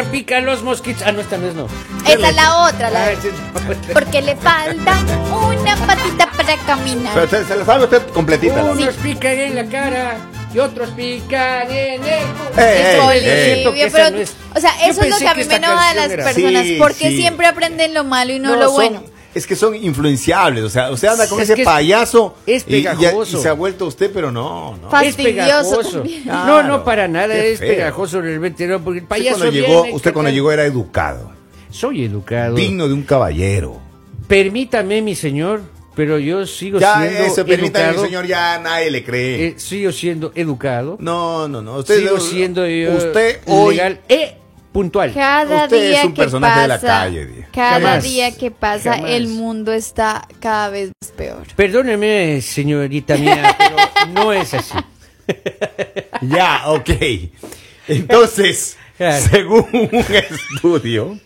pica, pica los mosquitos. Ah, no, esta vez no. Esa es la otra, la Ah, sí. Porque le falta una patita para caminar. Pero se, se la sabe usted completita. ¿no? Unos pican en la cara y otros pican en el... Eh, Es eh, Bolivia, eh. esa pero, no es- o sea, eso es lo que a mí me enoja de las personas, Sí, porque sí. siempre aprenden lo malo y no, No, lo son- bueno. Es que son influenciables, o sea, usted anda con Es ese payaso es y, y se ha vuelto usted, pero no, no. Es Fastidioso pegajoso. No, no, para nada, es feo. pegajoso realmente, no, porque el Usted payaso cuando llegó, viene, usted cuando llegó era educado, Soy educado. digno de un caballero. Permítame, mi señor, pero yo sigo Ya siendo eso, permítame, educado. señor, ya nadie le cree. Eh, sigo siendo educado. no, no, no. Usted, sigo siendo yo usted hoy legal e puntual. Cada Usted día es un que personaje pasa, de la calle, Di. cada Jamás. día que pasa, Jamás. el mundo está cada vez más peor. Perdóneme, señorita mía, pero no es así. Ya, ok. Entonces, Claro. según un estudio,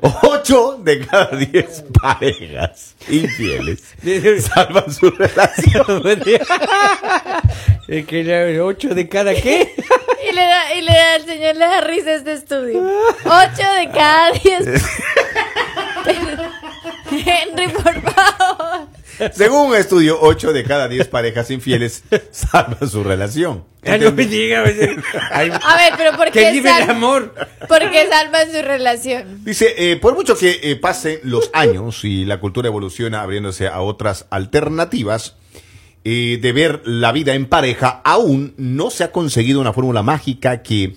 8 de cada 10 parejas infieles salvan su relación. es que le 8 de cada qué? Y le da, y le da, el señor le da risa este estudio. Ocho de cada diez. Henry, por favor. Según un estudio, 8 de cada 10 parejas infieles salvan su relación. No me diga. A ver, pero ¿por qué, vive el sal- amor. ¿por qué salvan su relación? Dice, eh, por mucho que eh, pasen los años y la cultura evoluciona abriéndose a otras alternativas eh, de ver la vida en pareja, aún no se ha conseguido una fórmula mágica que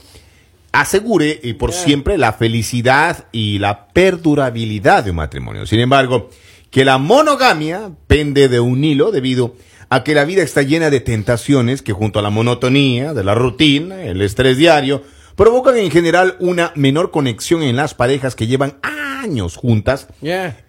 asegure eh, por siempre la felicidad y la perdurabilidad de un matrimonio. Sin embargo, que la monogamia pende de un hilo debido a que la vida está llena de tentaciones que junto a la monotonía, de la rutina, el estrés diario, provocan en general una menor conexión en las parejas que llevan años juntas,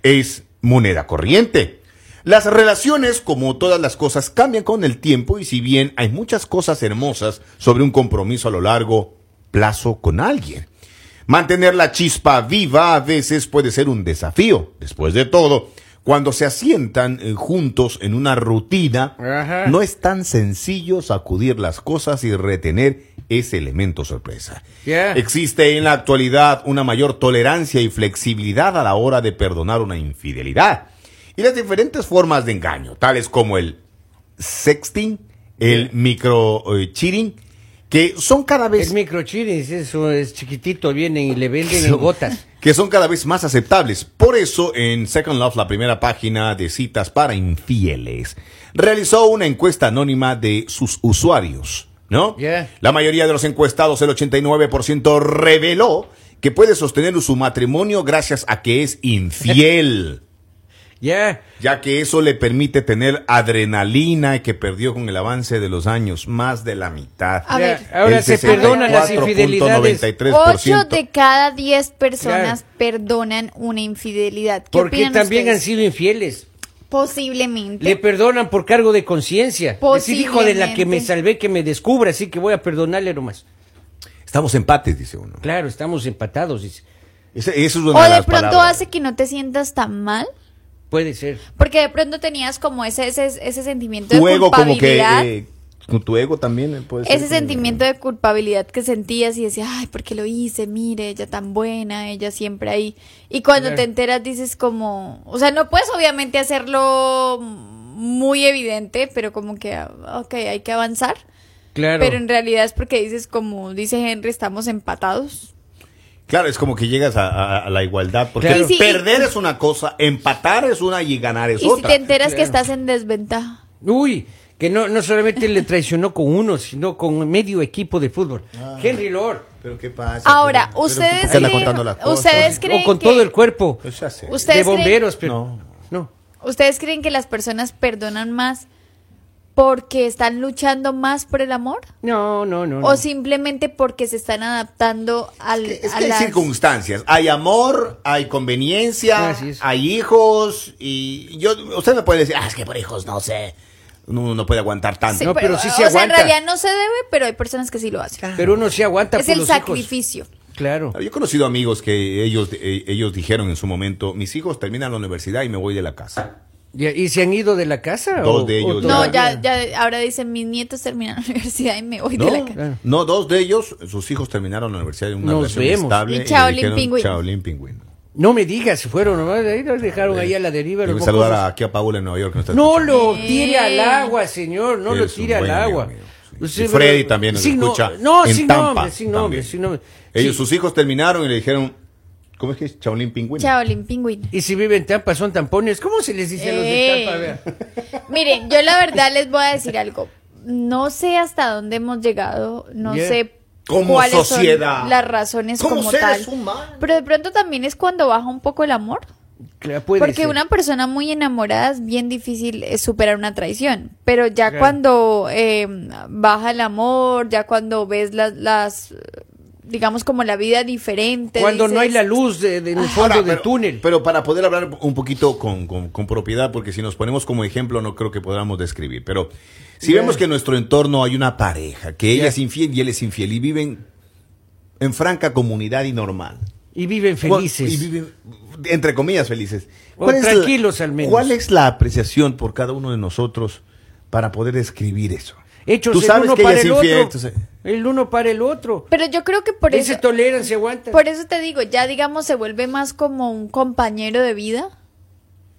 es moneda corriente. Las relaciones, como todas las cosas, cambian con el tiempo y si bien hay muchas cosas hermosas sobre un compromiso a lo largo plazo con alguien, mantener la chispa viva a veces puede ser un desafío. Después de todo, cuando se asientan eh, juntos en una rutina, Ajá. no es tan sencillo sacudir las cosas y retener ese elemento sorpresa. Existe en la actualidad una mayor tolerancia y flexibilidad a la hora de perdonar una infidelidad. Y las diferentes formas de engaño, tales como el sexting, el micro eh, cheating, que son cada vez El microchiris, eso es chiquitito, vienen y le venden en gotas. que son cada vez más aceptables. Por eso, en Second Love, la primera página de citas para infieles, realizó una encuesta anónima de sus usuarios, ¿no? La mayoría de los encuestados, el 89%, reveló que puede sostener su matrimonio gracias a que es infiel. Ya. ya que eso le permite tener adrenalina que perdió con el avance de los años, más de la mitad. A ver. Ahora se perdonan las infidelidades. 64.93%. Ocho de cada diez personas Claro. perdonan una infidelidad. ¿Qué Porque también han sido infieles. Posiblemente. Le perdonan por cargo de conciencia. Decir, hijo de la que me salvé, que me descubra, así que voy a perdonarle nomás. Estamos empates, dice uno. Claro, estamos empatados. dice. Ese- eso es una o de de las pronto palabras. hace que no te sientas tan mal. Puede ser. Porque de pronto tenías como ese, ese, ese sentimiento tu de ego como que culpabilidad. eh, con tu ego también eh, puede ser ese sentimiento de culpabilidad que sentías y decías, ay, ¿por qué lo hice? Mire, ella tan buena, ella siempre ahí. Y cuando Claro. te enteras dices como, o sea, no puedes obviamente hacerlo muy evidente, pero como que, ok, hay que avanzar. Claro. Pero en realidad es porque dices, como dice Henry, estamos empatados. Claro, es como que llegas a, a- a la igualdad, porque Claro. Perder es una cosa, empatar es una y ganar es y si otra. te enteras que estás en desventaja. Uy, que no, no solamente le traicionó con uno, sino con medio equipo de fútbol. Ah. Henry Lord. Pero qué pasa. Ahora, Pero- pero ustedes ¿por qué anda creen, ustedes creen O con que- todo el cuerpo. Pues ya sé. Ustedes de creen- bomberos, pero. No. no. ¿Ustedes creen que las personas perdonan más porque están luchando más por el amor? No, no, no. no. ¿O simplemente porque se están adaptando al, Es que a hay las- circunstancias. Hay amor, hay conveniencia, es. hay hijos. Y yo, usted me puede decir, ah, es que por hijos no sé. Uno no puede aguantar tanto. Sí, No, pero sí o se sea, aguanta. en realidad no se debe, pero hay personas que sí lo hacen. Pero uno sí aguanta es por el los hijos. sacrificio. Claro. Yo he conocido amigos que ellos, eh, ellos dijeron en su momento, mis hijos terminan la universidad y me voy de la casa. ¿Y se han ido de la casa? Dos o- de ellos o. No, ya, ya, ahora dicen, mis nietos terminan la universidad y me voy No, de la casa. No, dos de ellos, sus hijos terminaron la universidad en una Nos relación vemos. estable. Y Shaolin dijeron, Pingüino. Shaolin Pingüino. No me digas, se fueron nomás, ahí los dejaron ahí a la deriva. Voy a saludar aquí a Paula en Nueva York. que No lo tire al agua, señor, no lo tire al amigo agua. mío, sí. Usted- Y Freddy también nos escucha No, en sin Tampa nombre, sin nombre, sin nombre. Ellos, Sí. sus hijos terminaron y le dijeron, ¿cómo es que es? Shaolin Pingüino. Shaolin Pingüino. Y si viven en Tampa son tampones, ¿cómo se les dice a los de Eh. Tampa? Miren, yo la verdad les voy a decir algo. No sé hasta dónde hemos llegado, no Yeah. sé Como cuáles sociedad. son las razones Como como, seres tal. humanos. Pero de pronto también es cuando baja un poco el amor. Claro, puede Porque ser. una persona muy enamorada es bien difícil eh, superar una traición, pero ya Claro. cuando eh, baja el amor, ya cuando ves las, las, digamos como la vida diferente. Cuando no hay la luz de, de- en el fondo Ahora, del pero, túnel. Pero para poder hablar un poquito con, con- con propiedad, porque si nos ponemos como ejemplo, no creo que podamos describir. Pero si vemos que en nuestro entorno hay una pareja, que ella es infiel y él es infiel, y viven en franca comunidad y normal. y viven felices. Y viven, entre comillas, felices. O es la- tranquilos al menos. ¿Cuál es la apreciación por cada uno de nosotros para poder describir eso? Hechos Tú el sabes uno que ella para es el infiel, otro. entonces- El uno para el otro. Pero yo creo que por Ahí eso, se toleran, se aguantan. por eso te digo, ya digamos se vuelve más como un compañero de vida.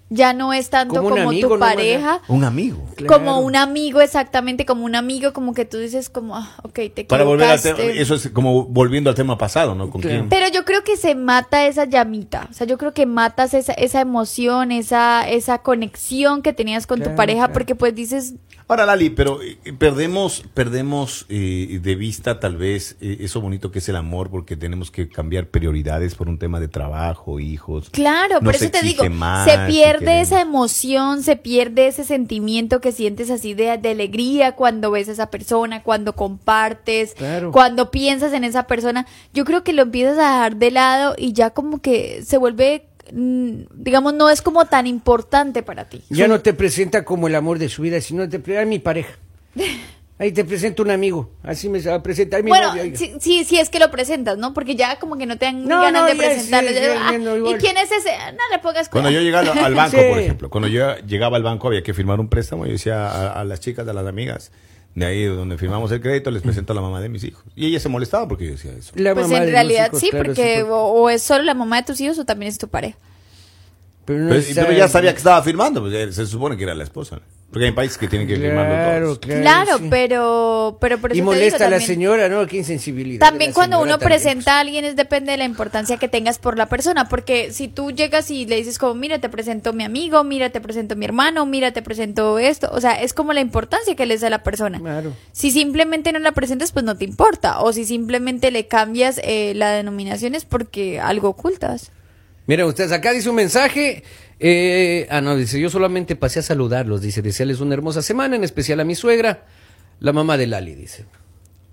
Ya no es tanto Como como, amigo tu nomás, pareja. Un amigo. Claro. Como un amigo, exactamente, como un amigo, como que tú dices como, ah, ok, te Para volver al tema, eso es como volviendo al tema pasado, ¿no? ¿Con Claro. quién? Pero yo creo que se mata esa llamita, o sea, yo creo que matas esa, esa emoción, esa, esa conexión que tenías con Claro, tu pareja, claro. porque pues dices, Ahora, Lali, pero eh, perdemos, perdemos eh, de vista tal vez eh, eso bonito que es el amor, porque tenemos que cambiar prioridades por un tema de trabajo, hijos. claro, No por eso te digo, más, se pierde esa emoción, se pierde ese sentimiento que sientes así de, de alegría cuando ves a esa persona, cuando compartes, Claro. cuando piensas en esa persona. Yo creo que lo empiezas a dejar de lado y ya como que se vuelve, digamos, no es como tan importante para ti. Ya no te presenta como el amor de su vida, sino te presenta mi pareja. Ahí te presento un amigo. Así me va a presentar mi Bueno, sí, sí, sí es que lo presentas, ¿no? Porque ya como que no te dan No, ganas no, de presentarlo. sí, ah. ¿Y quién es ese? Ah, No le pongas Cuando yo cuidado. llegaba al banco, Sí. por ejemplo, cuando yo llegaba al banco había que firmar un préstamo, yo decía a, a las chicas, a las amigas, de ahí donde firmamos el crédito, les presento a la mamá de mis hijos. Y ella se molestaba porque yo decía eso. La Pues en realidad hijos, sí, claro, porque sí, o, o es solo la mamá de tus hijos o también es tu pareja. Pero, no Pero, está- pero ya sabía que estaba firmando, pues, se supone que era la esposa. ¿no? Porque hay países que tienen que firmarlo Claro, todos. claro. Claro, sí. pero, pero por eso Y te molesta digo, a la también- señora, ¿no? Qué insensibilidad. También cuando uno también. presenta a alguien es depende de la importancia que tengas por la persona, porque si tú llegas y le dices como, mira, te presento a mi amigo, mira, te presento a mi hermano, mira, te presento esto, o sea, es como la importancia que le da a la persona. Claro. Si simplemente no la presentas, pues no te importa, o si simplemente le cambias eh, la denominación es porque algo ocultas. Mira, ustedes acá dice un mensaje. Eh, ah, no, dice, yo solamente pasé a saludarlos. Dice, desearles una hermosa semana, en especial a mi suegra, la mamá de Lali, dice.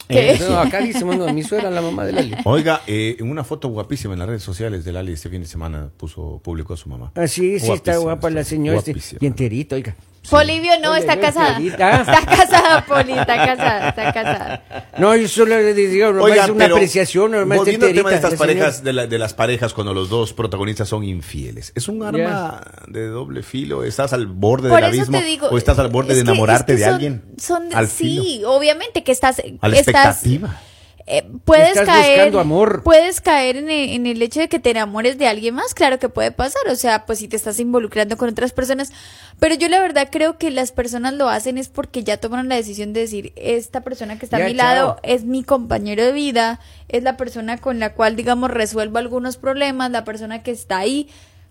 ¿Qué? No, acá dice, bueno, a mi suegra, la mamá de Lali. Oiga, eh, en una foto guapísima en las redes sociales de Lali este fin de semana puso, publicó a su mamá. Ah, sí, sí, está guapa la señora. este, guapísima. y enterito, oiga. Polivio no, Oye, está no, casada. Está casada, Poli, está casada, está casada. No, yo solo le digo, Oiga, es una apreciación, está volviendo al tema de estas parejas, de, la- de las parejas cuando los dos protagonistas son infieles. ¿Es un arma de doble filo? ¿Estás al borde Por del abismo? digo. ¿O estás al borde es de que- enamorarte es que de son- alguien? Son, al sí, filo. obviamente que estás. A la estás expectativa. Eh, puedes Estás caer. amor. Puedes caer en el, en el hecho de que te enamores de alguien más. Claro que puede pasar. O sea, pues si te estás involucrando con otras personas. Pero yo la verdad creo que las personas lo hacen es porque ya tomaron la decisión de decir: Esta persona que está Ya, a mi lado es mi compañero de vida. Es la persona con la cual, digamos, resuelvo algunos problemas. La persona que está ahí.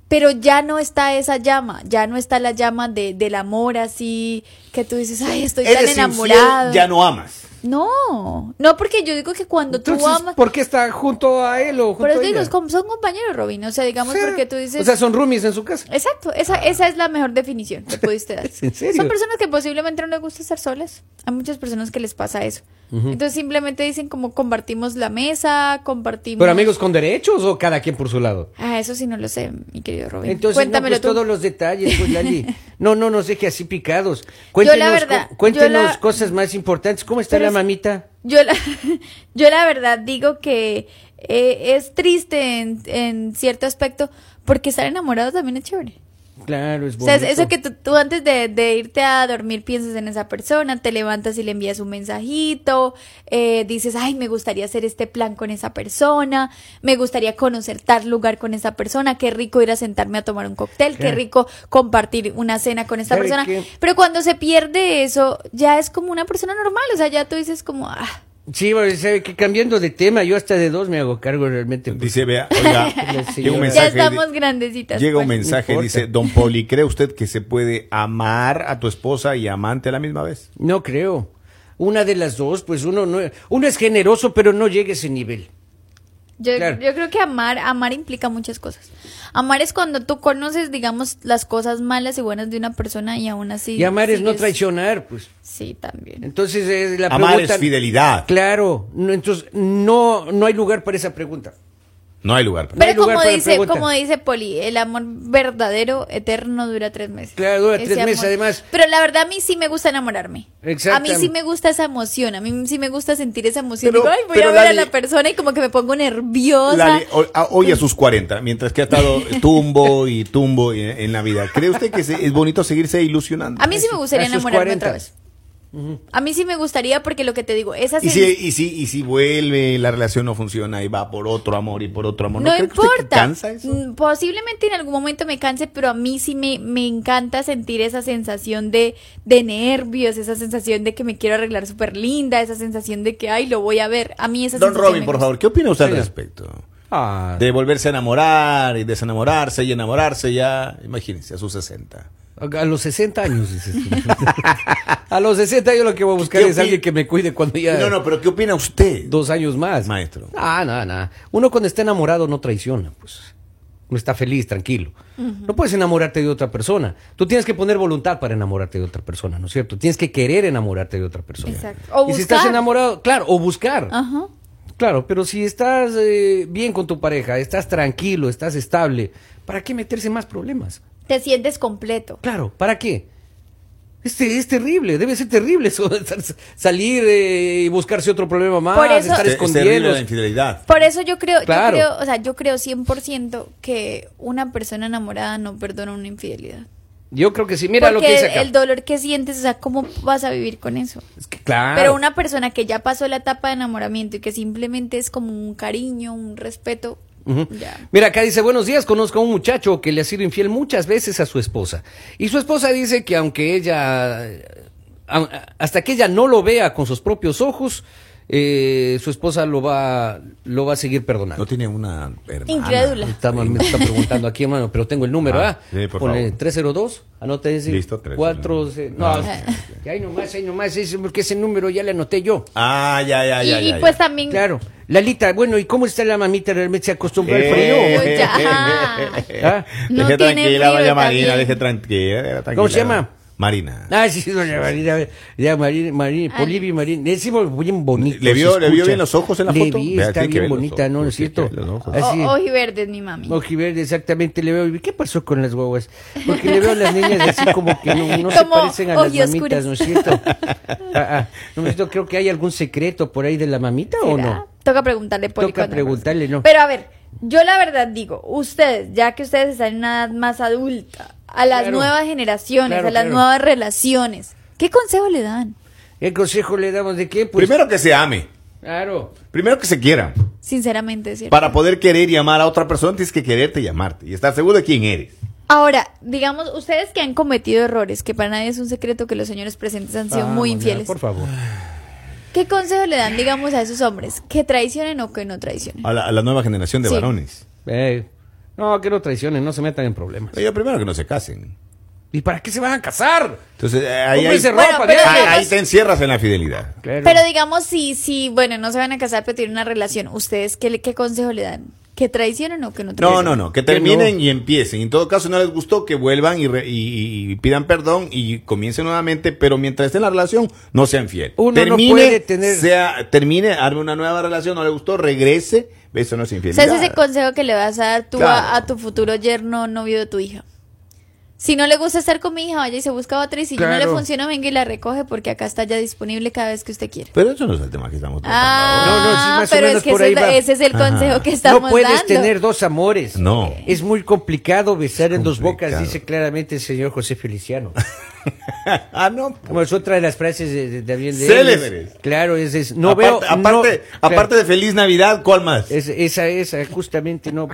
Pero ya no está esa llama, ya no está la llama de, del amor así, que tú dices, ay, estoy tan enamorado. infiel, ya no amas. No, no, porque yo digo que cuando tú Entonces, amas. ¿por qué está junto a él o junto Pero a digo, ella? son compañeros, Robin. O sea, digamos, porque tú dices. O sea, son roomies en su casa. Exacto, esa, esa es la mejor definición que pudiste dar. ¿En serio? Son personas que posiblemente no les gusta estar solas. Hay muchas personas que les pasa eso. Entonces simplemente dicen como compartimos la mesa, compartimos... ¿Pero amigos con derechos o cada quien por su lado? Ah, eso sí no lo sé, mi querido Robin. Entonces, Cuéntamelo no, pues, tú. todos los detalles, pues, Lali. No, no nos deje así picados. Cuéntenos, verdad, cu- cuéntenos yo la- cosas más importantes. ¿Cómo está Pero la es- mamita? Yo la, yo la verdad digo que eh, es triste en, en cierto aspecto porque estar enamorado también es chévere. Claro, es O sea, bonito. es eso que tú, tú antes de, de irte a dormir piensas en esa persona, te levantas y le envías un mensajito, eh, dices, ay, me gustaría hacer este plan con esa persona, me gustaría conocer tal lugar con esa persona, qué rico ir a sentarme a tomar un cóctel, qué rico compartir una cena con esta ¿Sabe persona. Pero cuando se pierde eso, ya es como una persona normal, o sea, ya tú dices como, ah, Sí, que cambiando de tema, yo hasta de dos me hago cargo realmente. porque- Dice, vea, oiga, llega un mensaje. ya estamos de- grandecitas. Llega un pues. mensaje, No dice. Don Poli, ¿cree usted que se puede amar a tu esposa y amante a la misma vez? No creo. Una de las dos, pues uno no, uno es generoso, pero no llega a ese nivel. Yo, Claro. yo creo que amar, amar implica muchas cosas. Amar es cuando tú conoces, digamos, las cosas malas y buenas de una persona y aún así. y amar es no traicionar, pues. Sí, también. Entonces eh, la Amar pregunta- es fidelidad. Claro, no, entonces no, no hay lugar para esa pregunta. No hay lugar. para- No hay Pero lugar como para dice, como dice Poli, el amor verdadero, eterno, dura tres meses. Claro, dura Ese tres meses, además. Pero la verdad a mí sí me gusta enamorarme. A mí sí me gusta esa emoción, a mí sí me gusta sentir esa emoción. Pero- Digo, ay, voy pero a ver a la persona y como que me pongo nerviosa. Lali, hoy a sus 40, mientras que ha estado tumbo y tumbo en, en la vida, ¿cree usted que es bonito seguirse ilusionando? A mí sí me gustaría enamorarme 40. otra vez. A mí sí me gustaría porque lo que te digo, esa Y sen- si, y, si, y si vuelve, la relación no funciona y va por otro amor y por otro amor, ¿no, no importa. cansa eso? Mm, Posiblemente en algún momento me canse, pero a mí sí me, me encanta sentir esa sensación de, de nervios, esa sensación de que me quiero arreglar súper linda, esa sensación de que, ay, lo voy a ver. A mí esa Don sensación Robin, me por gusta. favor, ¿qué opina usted al respecto? Ah, De volverse a enamorar y desenamorarse y enamorarse ya, imagínense, a sus 60. A los 60 años, dices tú. A los 60 yo lo que voy a buscar ¿Qué es alguien que me cuide cuando ya... No, no, pero ¿qué opina usted? Dos años más. Maestro. Ah, nada, nada. Uno cuando está enamorado no traiciona, pues. Uno está feliz, tranquilo. No puedes enamorarte de otra persona. Tú tienes que poner voluntad para enamorarte de otra persona, ¿no es cierto? Tienes que querer enamorarte de otra persona. Exacto. O y si estás buscar. enamorado, claro, o buscar. Ajá. Claro, pero si estás eh, bien con tu pareja, estás tranquilo, estás estable, ¿para qué meterse más problemas? Te sientes completo. Claro, ¿para qué? Este, es terrible, debe ser terrible eso, salir eh, y buscarse otro problema más, Por eso- estar Es- es terrible escondiendo. la infidelidad. Por eso yo creo, Claro. yo creo, o sea, yo creo 100% que una persona enamorada no perdona una infidelidad. Yo creo que sí, mira lo que dice el, acá. el dolor que sientes, o sea, ¿cómo vas a vivir con eso? Es que, claro. Pero una persona que ya pasó la etapa de enamoramiento y que simplemente es como un cariño, un respeto, Mira, acá dice, buenos días, conozco a un muchacho que le ha sido infiel muchas veces a su esposa. Y su esposa dice que aunque ella, eh, hasta que ella no lo vea con sus propios ojos, eh, su esposa lo va, lo va a seguir perdonando. No tiene una hermana. Incrédula. Está, me está preguntando aquí, hermano, pero tengo el número, Ah, ¿ah? sí, por Pone favor. 302, anota ese. Listo, 302. 4, no, Ah. que ahí nomás, ahí nomás, ese, porque ese número ya le anoté yo. Ah, ya, ya, y ya. y ya, pues ya. también... Claro. Lalita, bueno, ¿y cómo está la mamita? ¿Realmente se acostumbró al Eh, frío? Pues ya. ¿Ah? No deje tiene tranquila, frío doña Marina, deje tranquila, tranquila. ¿Cómo se llama? Marina. Ah, sí, doña Marina, ya Marina, Marina, Ay. Polivia Marina, decimos bien bonito. ¿Le vio- le vio bien los ojos en la Le foto? vi, está bien bonita, ¿no? ¿No es cierto? que ver los ojos. Así. O- ojiverde es mi mami. Ojiverde, exactamente, le veo. ¿Y qué pasó con las guaguas? Porque le veo a las niñas así como que no, no se parecen a las mamitas, ¿no es cierto? Ah, ah, no, es cierto, creo que hay algún secreto por ahí de la mamita o no. Toca preguntarle Poli, Toca preguntarle, ¿no? Pero a ver, yo la verdad digo, ustedes, ya que ustedes están en una edad más adulta, a las Claro. nuevas generaciones, Claro, a las claro. nuevas relaciones, ¿qué consejo le dan? ¿Qué consejo le damos de qué? Pues, Primero que se ame. Claro. Primero que se quiera. Sinceramente, ¿cierto? Para poder querer y amar a otra persona tienes que quererte y amarte. Y estar seguro de quién eres. Ahora, digamos, ustedes que han cometido errores, que para nadie es un secreto que los señores presentes han sido muy ya, infieles, Por favor. ¿qué consejo le dan, digamos, a esos hombres? ¿Que traicionen o que no traicionen? A la, a la nueva generación de Sí. varones. Eh, no, que no traicionen, no se metan en problemas. Yo primero que no se casen. ¿Y para qué se van a casar? Entonces, eh, ahí, ahí, Cómprense Bueno, ropa, pero viaje. ahí- te encierras en la fidelidad. Claro. Pero digamos, si, si, bueno, no se van a casar, pero tienen una relación, ¿ustedes qué, le- qué consejo le dan? ¿Que traicionen o que no No, traicionen? no, no, que Que terminen no. y empiecen. En todo caso, no les gustó, que vuelvan y, re- y- y pidan perdón y comiencen nuevamente, pero mientras esté en la relación, no sean fieles. Uno no puede tener- sea, termine, arme una nueva relación, no le gustó, regrese, eso no es infidelidad. ese es el consejo que le vas a dar tú a tu futuro yerno, novio de tu hija. Si no le gusta estar con mi hija, vaya y se busca otra. Y si yo no le Claro. funciona, venga y la recoge porque acá está ya disponible cada vez que usted quiere. Pero eso no es el tema que estamos tratando Ah, No, no, sí, más o pero menos es que por ese, ahí es la- va. ese es el Ajá. consejo que estamos no puedes dando. tener dos amores. No. Es muy complicado besar en dos bocas, dice claramente el señor José Feliciano. ah, no. Como es otra de las frases de, de, también de él. Claro, es, es- no aparte, veo. aparte, no- aparte claro, de Feliz Navidad, ¿cuál más? es- esa, esa, justamente no,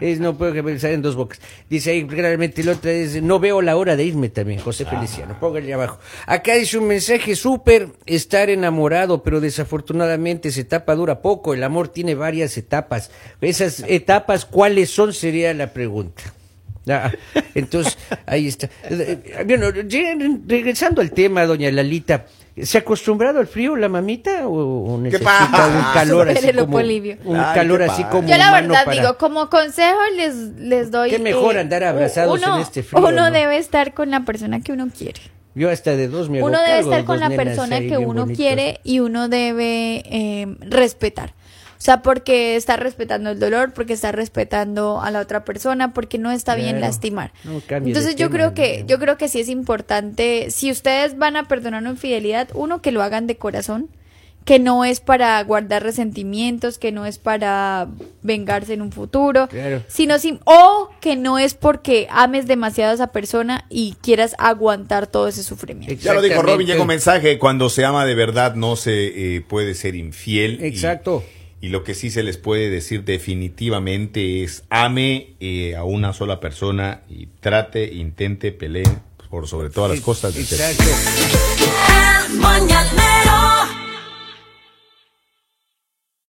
es, no puedo que pensar en dos bocas. Dice ahí claramente el otro es, no veo la hora de irme también, José Feliciano. Póngale abajo. Acá dice un mensaje súper, estar enamorado, pero desafortunadamente esa etapa dura poco. El amor tiene varias etapas. Esas etapas, ¿cuáles son? Sería la pregunta. Ah, entonces, ahí está. Eh, Bueno, regresando al tema, doña Lalita, ¿se ha acostumbrado al frío la mamita o, o necesita un calor así como Polibio. un Ay, calor ¿qué así pasa? como Yo la verdad para- digo, como consejo les, les doy... Qué mejor andar abrazados uno, en este frío, Uno ¿no? debe estar con la persona que uno quiere. Yo hasta de dos me Uno debe estar con la persona ahí que uno quiere y uno debe eh, respetar. O sea, porque está respetando el dolor, porque está respetando a la otra persona, porque no está bien lastimar. No, Entonces yo tema, creo que yo creo que sí es importante si ustedes van a perdonar una infidelidad, uno que lo hagan de corazón, que no es para guardar resentimientos, que no es para vengarse en un futuro, Claro. sino sim- o que no es porque ames demasiado a esa persona y quieras aguantar todo ese sufrimiento. Ya lo dijo Robin, llega un mensaje, cuando se ama de verdad no se eh, puede ser infiel. Exacto. Y, lo que sí se les puede decir definitivamente es ame eh, a una sola persona y trate, intente, peleen por sobre todas las cosas. de